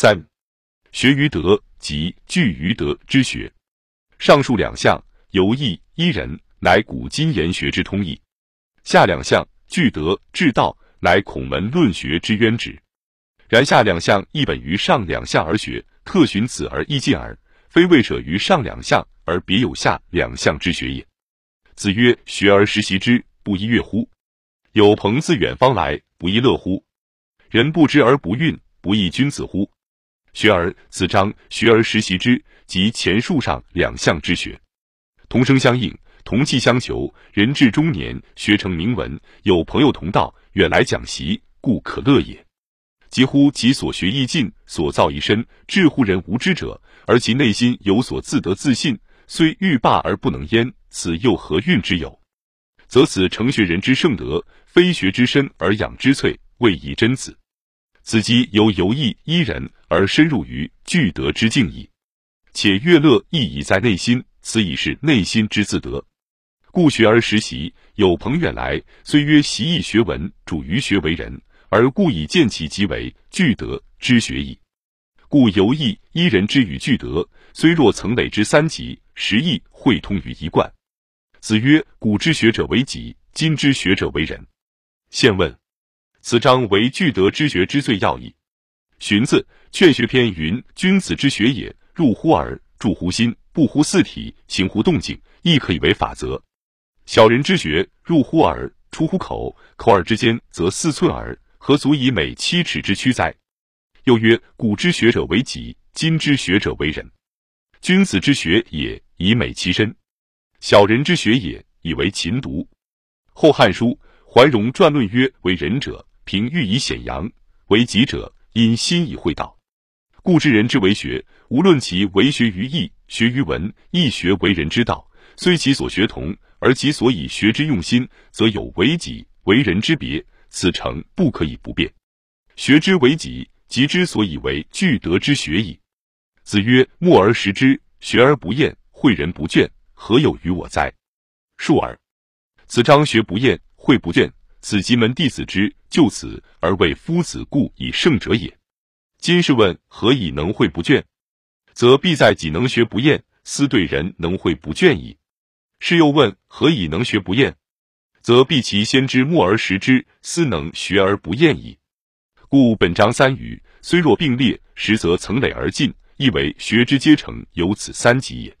三、学于德，即据于德之学。上述两项由义依人，乃古今言学之通义；下两项据德治道，乃孔门论学之渊旨。然下两项亦本于上两项而学，特循此而易进耳，非未舍于上两项而别有下两项之学也。子曰：“学而时习之，不亦乐乎？有朋自远方来，不亦乐乎？人不知而不愠，不亦君子乎？”学而子章学而时习之，即前述上两项之学，同声相应，同气相求。人至中年，学成名文，有朋友同道，远来讲习，故可乐也。几乎其所学亦尽，所造亦深，至乎人无知者，而其内心有所自得自信，虽欲罢而不能焉，此又何运之有？则此成学人之圣德，非学之深而养之粹，谓以真子。子即由游艺依人而深入于具德之境矣。且乐乐亦已在内心，此已是内心之自得。故学而时习，有朋远来，虽曰习艺学文，主于学为人。而故以见其即为具德之学矣。故游艺依人之与具德，虽若曾累之三级，实亦汇通于一贯。子曰：古之学者为己，今之学者为人。现问：此章为具德之学之最要义。荀子《劝学篇》云：君子之学也，入乎耳，注乎心，不乎四体，行乎动静，亦可以为法则。小人之学，入乎耳，出乎口，口耳之间则四寸耳。何足以美七尺之躯哉？又曰：古之学者为己，今之学者为人。君子之学也，以美其身；小人之学也，以为勤读。后汉书怀荣传论曰：为人者，凭欲以显扬；为己者，因心以会道。故知人之为学，无论其为学于义，学于文，亦学为人之道。虽其所学同，而其所以学之用心，则有为己为人之别。此诚不可以不变，学之为己，即之所以为具德之学矣。子曰：“默而识之，学而不厌，诲人不倦，何有于我哉？”述耳。子张学不厌，诲不倦，此即门弟子之就此而为夫子故以圣者也。今是问何以能诲不倦？则必在己能学不厌，思对人能诲不倦矣。是又问何以能学不厌？则必其先知默而识之，思能学而不厌矣。故本章三语虽若并列，实则层累而进，亦为学之阶成有此三级也。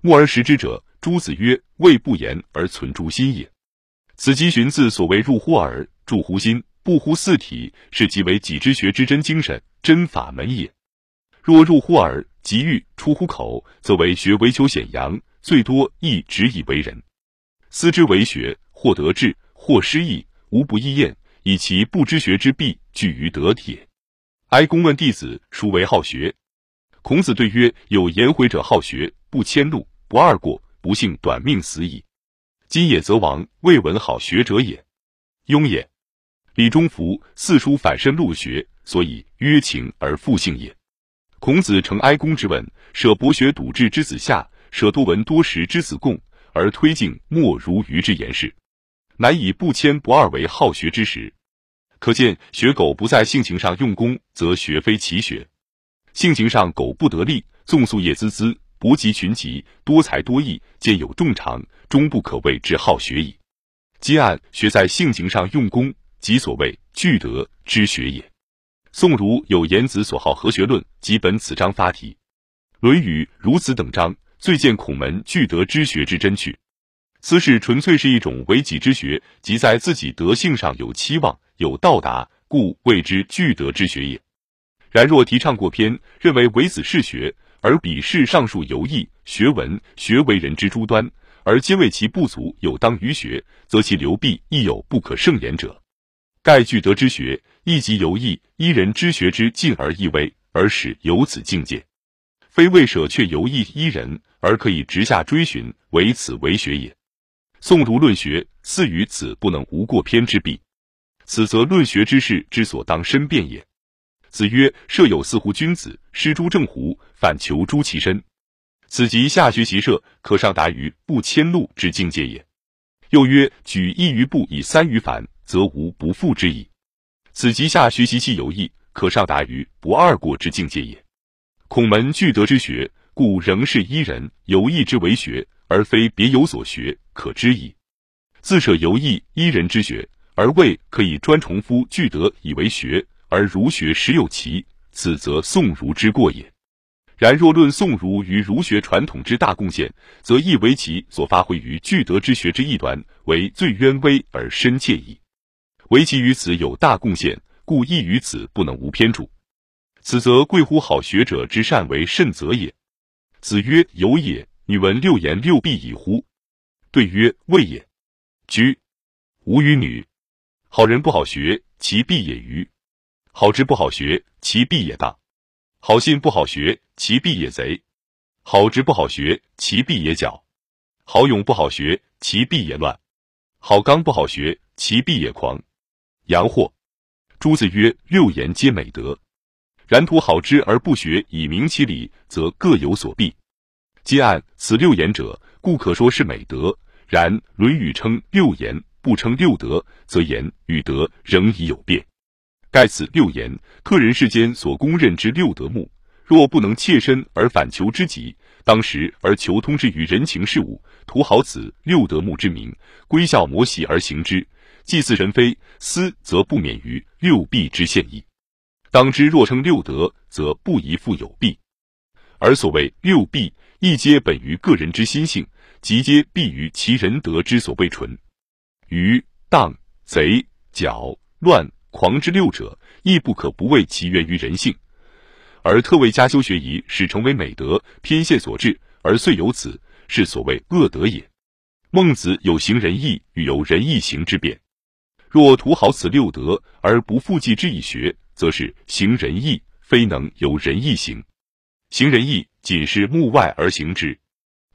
默而识之者，诸子曰：“谓不言而存诸心也。”此即荀子所谓入乎耳，注乎心，不乎四体，是即为己之学之真精神、真法门也。若入乎耳，即欲出乎口，则为学为求显扬，最多亦只以为人。思之为学。或得志，或失意，无不异厌，以其不知学之弊具于德帖。哀公问弟子：“孰为好学？”孔子对曰：“有颜回者好学，不迁怒，不贰过，不幸短命死矣。今也则亡，未闻好学者也。庸也。李中孚四书反身陆学，所以约情而复性也。”孔子承哀公之问，舍博学笃志之子夏，舍多闻多识之子贡，而推敬莫如愚之言事。乃以不谦不二为好学之时，可见学狗不在性情上用功，则学非其学；性情上狗不得力，纵夙夜滋滋，博极群集，多才多艺，兼有众长，终不可谓之好学矣。今按学在性情上用功，即所谓具德之学也。宋儒有颜子所好何学论，即本此章发题。《论语》如此等章，最见孔门具德之学之真趣。此事纯粹是一种为己之学，即在自己德性上有期望、有到达，故谓之具德之学也。然若提倡过偏，认为唯子是学，而鄙视上述游艺、学文、学为人之诸端，而皆为其不足，有当于学，则其流弊亦有不可胜言者。盖具德之学，亦即游艺依人之学之进而易微，而使有此境界，非未舍却游艺依人，而可以直下追寻，为此为学也。诵读论学，似于此不能无过偏之弊，此则论学之事之所当申辩也。子曰：“设有四乎君子，失诸正乎？反求诸其身。”此即下学习射，可上达于不迁怒之境界也。又曰：“举一于不以三于反，则无不复之矣。”此即下学习其有益，可上达于不二过之境界也。孔门具德之学，故仍是一人有意之为学，而非别有所学可知矣。自舍游意一人之学，而未可以专重夫具德以为学，而儒学实有其，此则宋儒之过也。然若论宋儒于儒学传统之大贡献，则亦为其所发挥于具德之学之一端为最渊微而深切矣。唯其于此有大贡献，故亦于此不能无偏注。此则贵乎好学者之善为甚则也。子曰：“有也。女闻六言六必以乎？”对曰：“未也。”居吾与女，好人不好学，其必也愚；好直不好学，其弊也大；好信不好学，其弊也贼；好直不好学，其弊也狡；好勇不好学，其弊也乱；好刚不好学，其弊也狂。阳货。朱子曰：“六言皆美德，然图好之而不学以明其理，则各有所弊。皆按此六言者，故可说是美德。”然《论语》称六言，不称六德，则言与德仍已有变。盖此六言，客人世间所公认之六德目，若不能切身而反求之己，当时而求通之于人情事物，图好此六德目之名，归效摩习而行之，祭祀神非，斯则不免于六弊之现矣。当知若称六德，则不宜复有弊。而所谓六弊，亦皆本于个人之心性。即皆必于其仁德之所备纯，于、荡、贼、狡、乱、狂之六者，亦不可不畏其源于人性。而特为家修学仪，使成为美德，偏见所致，而遂有此，是所谓恶德也。孟子有行仁义与由仁义行之辩。若图好此六德而不复继之以学，则是行仁义，非能由仁义行。行仁义仅是目外而行之。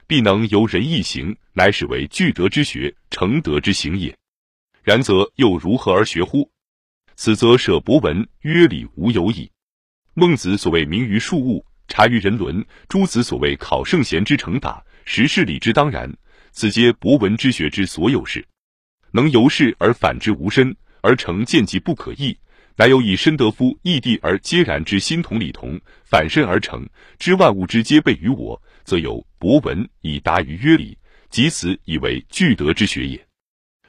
必能由仁义行，乃始为具德之学，成德之行也。然则又如何而学乎？此则舍博闻，曰礼无有矣。孟子所谓明于庶物，察于人伦；诸子所谓考圣贤之成达，实是礼之当然。此皆博闻之学之所有事。能由是而反之无身，而成见即不可易。乃有以身得夫异地而皆然之心同理同，反身而成，知万物之皆备于我。则有博闻以达于约礼，即此以为具德之学也。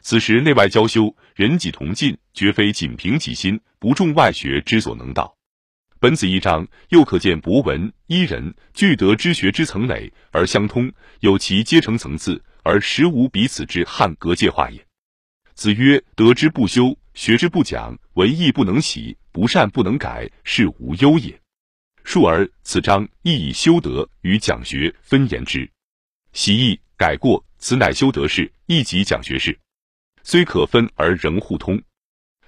此时内外交修，人己同进，绝非仅凭己心，不重外学之所能到。本子一章又可见博闻依人具德之学之层累而相通，有其阶层层次，而实无彼此之汉隔界化也。子曰：德之不修，学之不讲，文艺不能习，不善不能改，是无忧也。述而此章亦以修德与讲学分言之，习义改过，此乃修德事，亦即讲学事，虽可分而仍互通。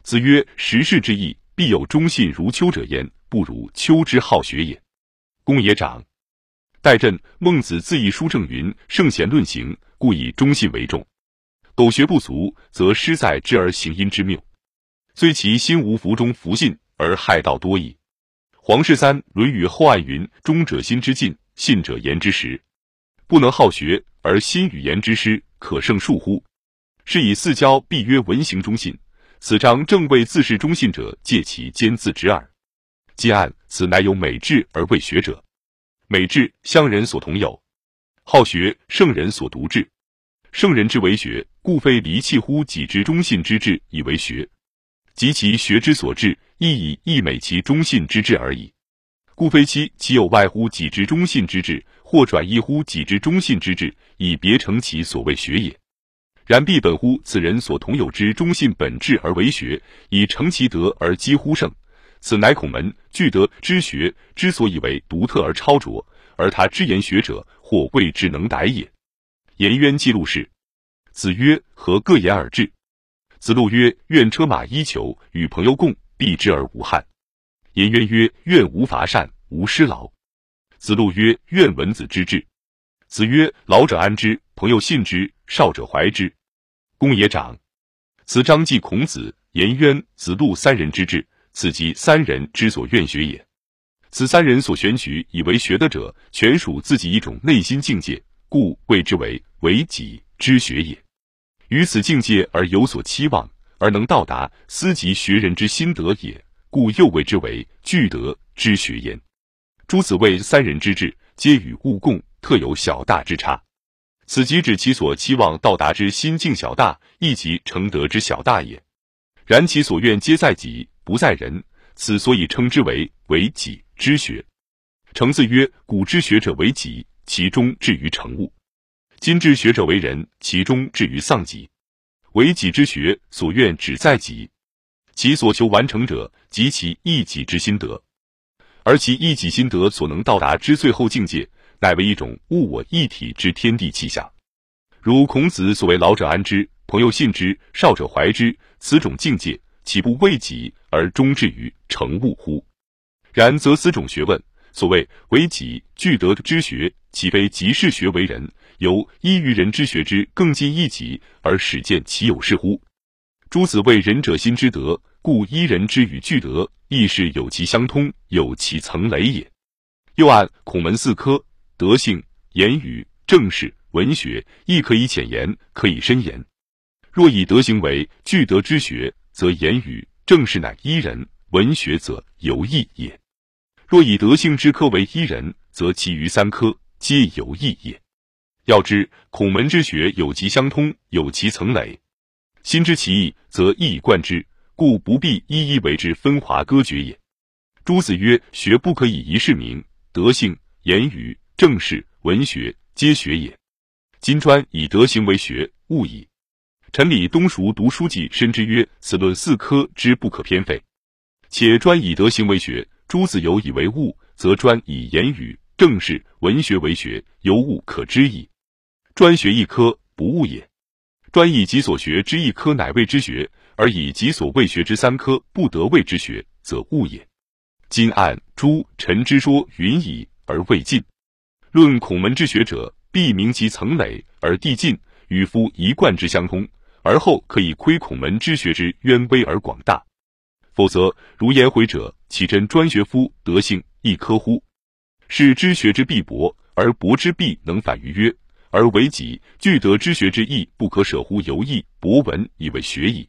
子曰：时事之义，必有忠信如丘者焉，不如丘之好学也。公也长。代朕。孟子自义书正云：圣贤论行，故以忠信为重。苟学不足，则失在知而行因之谬，虽其心无服中服信，而害道多矣。黄氏三《论语》后岸云：“忠者心之尽，信者言之实。不能好学而心与言之失，可胜数乎？”是以四交必曰文行忠信。此章正为自恃忠信者借其兼自之耳。既按此乃有美志而为学者，美志乡人所同有，好学圣人所独志。圣人之为学，故非离弃乎己之忠信之志以为学。及其学之所至，亦以益美其忠信之志而已。故非其其有外乎己之忠信之志，或转移乎己之忠信之志，以别成其所谓学也。然必本乎此人所同有之忠信本质而为学，以成其德而几乎圣。此乃孔门具德之学之所以为独特而超卓，而他之言学者或谓之能逮也。颜渊记录是：子曰：“何各言而至？”子路曰：“愿车马衣裘，与朋友共，避之而无憾。”颜渊曰：“愿无伐善，无失劳。”子路曰：“愿闻子之志。”子曰：“老者安之，朋友信之，少者怀之。”公也长。此章记孔子、颜渊、子路三人之志，此即三人之所愿学也。此三人所选取以为学的者，全属自己一种内心境界，故谓之为为己之学也。于此境界而有所期望，而能到达，斯即学人之心得也。故又谓之为具德之学焉。诸子谓三人之志，皆与物共，特有小大之差。此即指其所期望到达之心境小大，亦即成德之小大也。然其所愿皆在己，不在人，此所以称之为为己之学。程自曰：古之学者为己，其中至于成物；今之学者为人，其中至于丧己。为己之学，所愿只在己，其所求完成者，即其一己之心得。而其一己心得所能到达之最后境界，乃为一种物我一体之天地气象。如孔子所谓“老者安之，朋友信之，少者怀之”，此种境界，岂不为己而终至于成物乎？然则此种学问，所谓为己具德之学，岂非即是学为人，由依于人之学之更近一己，而始见其有是乎？诸子谓仁者心之德，故依人之与具德，亦是有其相通，有其层累也。又按孔门四科，德性、言语、政事。文学亦可以浅言，可以深言。若以德行为具德之学，则言语正事乃伊人；文学则有义也。若以德性之科为伊人，则其余三科皆有义也。要知孔门之学有其相通，有其层累。心知其意，则一以贯之，故不必一一为之分华割绝也。诸子曰：学不可以一事名，德性、言语、政事、文学皆学也。今专以德行为学，勿矣。臣李东熟读书记，深知曰：此论四科之不可偏废。且专以德行为学，诸子有以为物，则专以言语、政事、文学为学，由物可知矣。专学一科，不物也。专以己所学之一科乃谓之学，而以己所未学之三科不得谓之学，则物也。今按朱臣之说云矣，而未尽。论孔门之学者。必明其层累而递进，与夫一贯之相通，而后可以窥孔门之学之渊微而广大。否则，如颜回者，岂真专学夫德性一科乎？是知学之必博，而博之必能反于约，而为己具得之学之义不可舍乎游艺博文以为学矣。